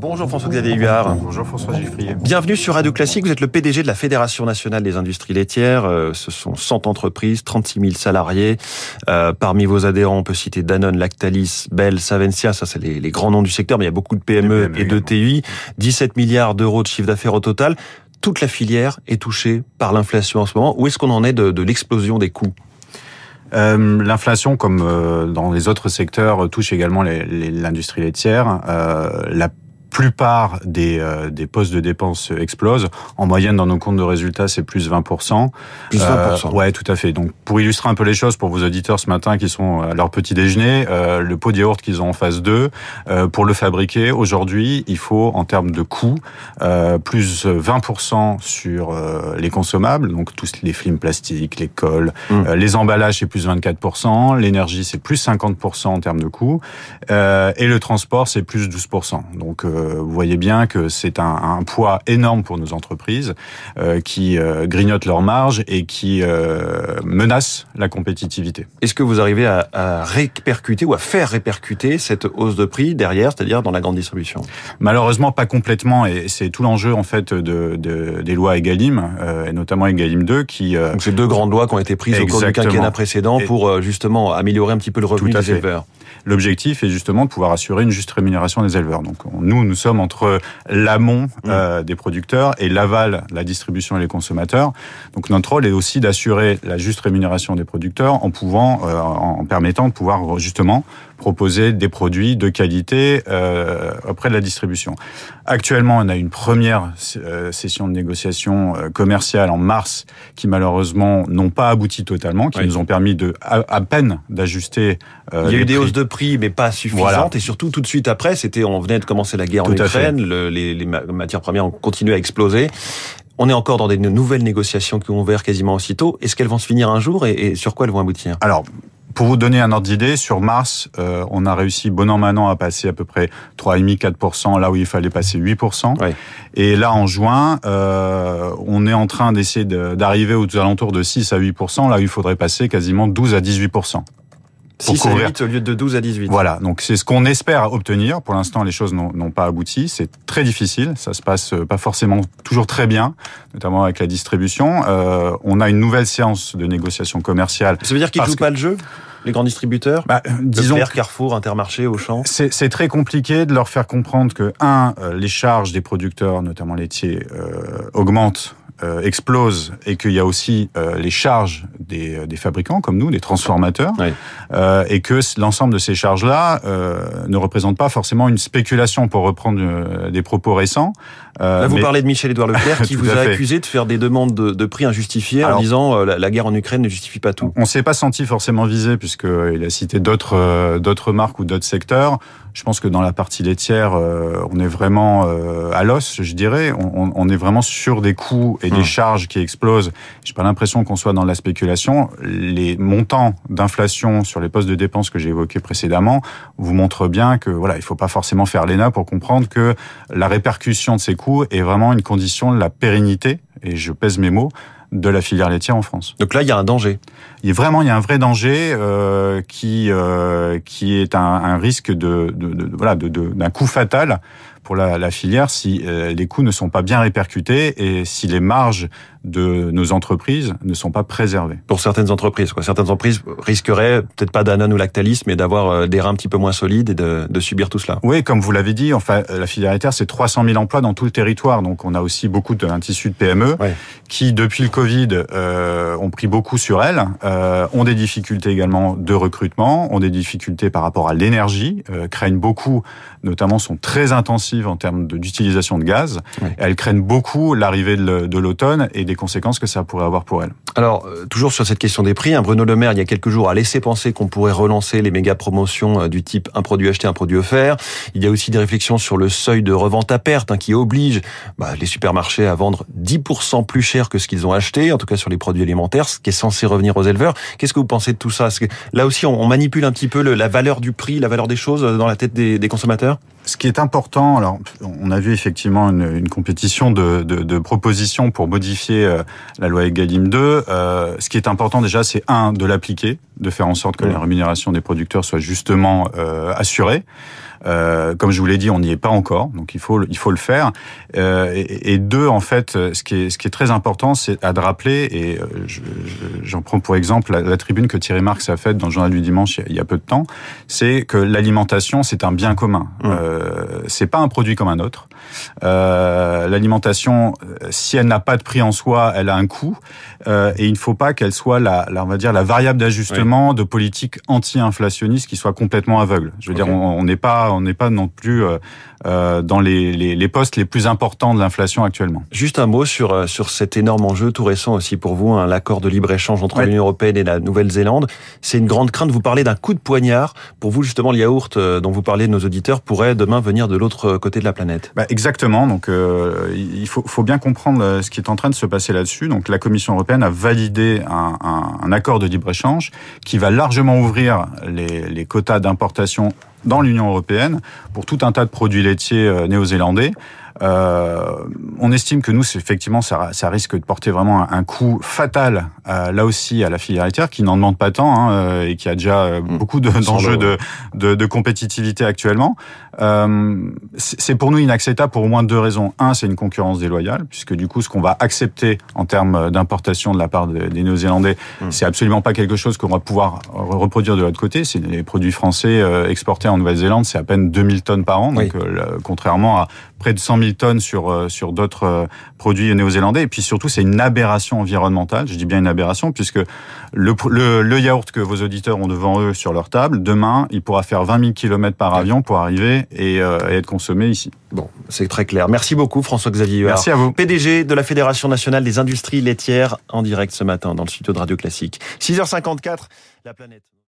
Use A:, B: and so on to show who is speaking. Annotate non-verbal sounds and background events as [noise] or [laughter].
A: Bonjour François-Xavier Huard.
B: Bonjour François Giffrier.
A: Bienvenue sur Radio Classique. Vous êtes le PDG de la Fédération nationale des industries laitières. Euh, ce sont 100 entreprises, 36 000 salariés. Euh, parmi vos adhérents, on peut citer Danone, Lactalis, Bell, Savencia. Ça, c'est les, les, grands noms du secteur, mais il y a beaucoup de PME, PME et de TI. 17 milliards d'euros de chiffre d'affaires au total. Toute la filière est touchée par l'inflation en ce moment. Où est-ce qu'on en est de, de l'explosion des coûts?
B: Euh, L'inflation, comme euh, dans les autres secteurs, touche également l'industrie laitière. Euh, la plupart des, euh, des postes de dépenses explosent. En moyenne, dans nos comptes de résultats, c'est plus 20%.
A: Plus 20%. Euh,
B: ouais, tout à fait. Donc, pour illustrer un peu les choses pour vos auditeurs ce matin qui sont à leur petit déjeuner, euh, le pot de yaourt qu'ils ont en phase 2, euh, pour le fabriquer, aujourd'hui, il faut, en termes de coûts, euh, plus 20% sur euh, les consommables, donc tous les films plastiques, les cols, mmh. les emballages, c'est plus 24%, l'énergie, c'est plus 50% en termes de coûts, et le transport, c'est plus 12%. Donc, vous voyez bien que c'est un, un, poids énorme pour nos entreprises euh, qui euh, grignotent leurs marges et qui euh, menacent la compétitivité.
A: Est-ce que vous arrivez à, à, répercuter ou à faire répercuter cette hausse de prix derrière, c'est-à-dire dans la grande distribution?
B: Malheureusement, pas complètement, et c'est tout l'enjeu en fait de, de, des lois Egalim, euh, et notamment Egalim 2, qui
A: euh, donc c'est deux grandes lois qui ont été prises Exactement. au cours du quinquennat précédent pour euh, justement améliorer un petit peu le revenu des éleveurs.
B: L'objectif est justement de pouvoir assurer une juste rémunération des éleveurs. Donc nous, nous sommes entre l'amont mmh. euh, des producteurs et l'aval, la distribution et les consommateurs. Donc notre rôle est aussi d'assurer la juste rémunération des producteurs en pouvant, euh, en permettant de pouvoir justement proposer des produits de qualité euh, auprès de la distribution. Actuellement, on a une première euh, session de négociation euh, commerciale en mars qui malheureusement n'ont pas abouti totalement, qui oui. nous ont permis de à, à peine d'ajuster.
A: Euh, Il y a eu des hausses de prix, mais pas suffisantes, voilà. et surtout tout de suite après, c'était on venait de commencer la guerre tout en Ukraine, le, les, les matières premières ont continué à exploser. On est encore dans des nouvelles négociations qui ont ouvert quasiment aussitôt. Est-ce qu'elles vont se finir un jour et, et sur quoi elles vont aboutir?
B: Alors, pour vous donner un ordre d'idée, sur Mars, euh, on a réussi bon an mal an à passer à peu près 3,5-4%, là où il fallait passer 8%.
A: Oui.
B: Et là, en juin, euh, on est en train d'essayer d'arriver aux alentours de 6 à 8%, là où il faudrait passer quasiment 12 à 18%.
A: 6 à 8 au lieu de 12 à 18.
B: Voilà, donc c'est ce qu'on espère obtenir. Pour l'instant, les choses n'ont pas abouti. C'est très difficile. Ça se passe pas forcément toujours très bien, notamment avec la distribution. Euh, on a une nouvelle séance de négociation commerciale.
A: Ça veut dire qu'ils jouent que... pas le jeu les grands distributeurs
B: bah, disons
A: Leclerc, Carrefour, Intermarché, Auchan
B: C'est très compliqué de leur faire comprendre que, un, euh, les charges des producteurs, notamment laitiers, euh, augmentent euh, explose et qu'il y a aussi euh, les charges des, des, fabricants comme nous, des transformateurs,
A: oui.
B: euh, et que l'ensemble de ces charges-là euh, ne représente pas forcément une spéculation, pour reprendre euh, des propos récents.
A: Là, vous mais... parlez de Michel-Édouard [laughs] Leclerc qui vous a fait. accusé de faire des demandes de, de prix injustifiées Alors, en disant la, la, guerre en Ukraine ne justifie pas tout.
B: On s'est pas senti forcément visé puisqu'il a cité d'autres d'autres marques ou d'autres secteurs. Je pense que dans la partie laitière, euh, on est vraiment euh, à l'os, je dirais. On, on, est vraiment sur des coûts et des mmh. charges qui explosent. J'ai pas l'impression qu'on soit dans la spéculation. Les montants d'inflation sur les postes de dépenses que j'ai évoqués précédemment vous montrent bien que voilà, il faut pas forcément faire l'ENA pour comprendre que la répercussion de ces coûts est vraiment une condition de la pérennité. Et je pèse mes mots de la filière laitière en France.
A: Donc là, il y a un danger.
B: Il y a vraiment, il y a un vrai danger euh, qui euh, qui est un, un risque de, de, de voilà d'un de, coup fatal pour la, la filière si euh, les coûts ne sont pas bien répercutés et si les marges de nos entreprises ne sont pas préservées.
A: Pour certaines entreprises, quoi. Certaines entreprises risqueraient peut-être pas Danone ou Lactalis, mais d'avoir euh, des reins un petit peu moins solides et de, de subir tout cela.
B: Oui, comme vous l'avez dit, enfin, la filière laitière, c'est 300 000 emplois dans tout le territoire. Donc, on a aussi beaucoup de un tissu de PME qui, depuis le Covid, euh, ont pris beaucoup sur elles, euh, ont des difficultés également de recrutement, ont des difficultés par rapport à l'énergie, euh, craignent beaucoup, notamment sont très intensives en termes d'utilisation de, de, gaz. Oui. Elles craignent beaucoup l'arrivée de l'automne et des conséquences que ça pourrait avoir pour elles.
A: Alors, euh, toujours sur cette question des prix, hein, Bruno Le Maire, il y a quelques jours, a laissé penser qu'on pourrait relancer les méga promotions euh, du type un produit acheté, un produit offert. Il y a aussi des réflexions sur le seuil de revente à perte hein, qui oblige bah, les supermarchés à vendre 10% plus cher que ce qu'ils ont acheté, en tout cas sur les produits alimentaires, ce qui est censé revenir aux éleveurs. Qu'est-ce que vous pensez de tout ça? Là aussi, on, manipule un petit peu la valeur du prix, la valeur des choses euh, dans la tête des, des consommateurs?
B: Ce qui est important, alors on a vu effectivement une, une compétition de, de, de, propositions pour modifier euh, la loi Egalim 2. Euh, ce qui est important déjà, c'est un de l'appliquer. De faire en sorte que la rémunération des producteurs soit justement euh, assurée. Euh, comme je vous l'ai dit, on n'y est pas encore, donc il faut il faut le faire. Euh, et, et, deux, en fait, ce qui est ce qui est très important, c'est à de rappeler. Et euh, j'en prends pour exemple la, la, tribune que Thierry Marx a faite dans le journal du dimanche il y a, peu de temps. C'est que l'alimentation, c'est un bien commun. Mmh. Euh, c'est pas un produit comme un autre. Euh, l'alimentation, si elle n'a pas de prix en soi, elle a un coût. Euh, et il ne faut pas qu'elle soit la, la, on va dire la variable d'ajustement oui. De politique anti-inflationniste qui soit complètement aveugle. Je veux okay. dire, on n'est pas on n'est pas non plus euh, euh, dans les, les, les, postes les plus importants de l'inflation actuellement.
A: Juste un mot sur euh, sur cet énorme enjeu tout récent aussi pour vous, hein, l'accord de libre échange entre ouais. l'Union européenne et la Nouvelle-Zélande. C'est une grande crainte. Vous parlez d'un coup de poignard pour vous justement le yaourt dont vous parlez de nos auditeurs pourrait demain venir de l'autre côté de la planète.
B: Bah, exactement. Donc euh, il faut, faut bien comprendre ce qui est en train de se passer là-dessus. Donc la Commission européenne a validé un, un, un accord de libre échange qui va largement ouvrir les, quotas d'importation dans l'Union européenne pour tout un tas de produits laitiers euh, néo-zélandais. Euh, on estime que nous, effectivement, ça, ça, risque de porter vraiment un, un coup fatal, euh, là aussi, à la filière laitière, qui n'en demande pas tant hein, et qui a déjà mmh. beaucoup d'enjeux de, de, de, compétitivité actuellement. Euh, c'est pour nous inacceptable pour au moins deux raisons. Un, c'est une concurrence déloyale, puisque du coup, ce qu'on va accepter en termes d'importation de la part des, des Néo-Zélandais, mmh. c'est absolument pas quelque chose qu'on va pouvoir reproduire de l'autre côté. C'est les produits français exportés en Nouvelle-Zélande, c'est à peine 2000 tonnes par an, donc oui. contrairement à près de 100 000 tonnes sur sur d'autres produits néo-zélandais. Et puis surtout, c'est une aberration environnementale. Je dis bien une aberration puisque le, le, le, yaourt que vos auditeurs ont devant eux sur leur table, demain, il pourra faire 20 000 km par avion pour arriver et, euh, et être consommé ici.
A: Bon, c'est très clair. Merci beaucoup, François-Xavier
B: Merci à vous.
A: PDG de la Fédération nationale des industries laitières, en direct ce matin dans le studio de Radio Classique. 6h54, la planète.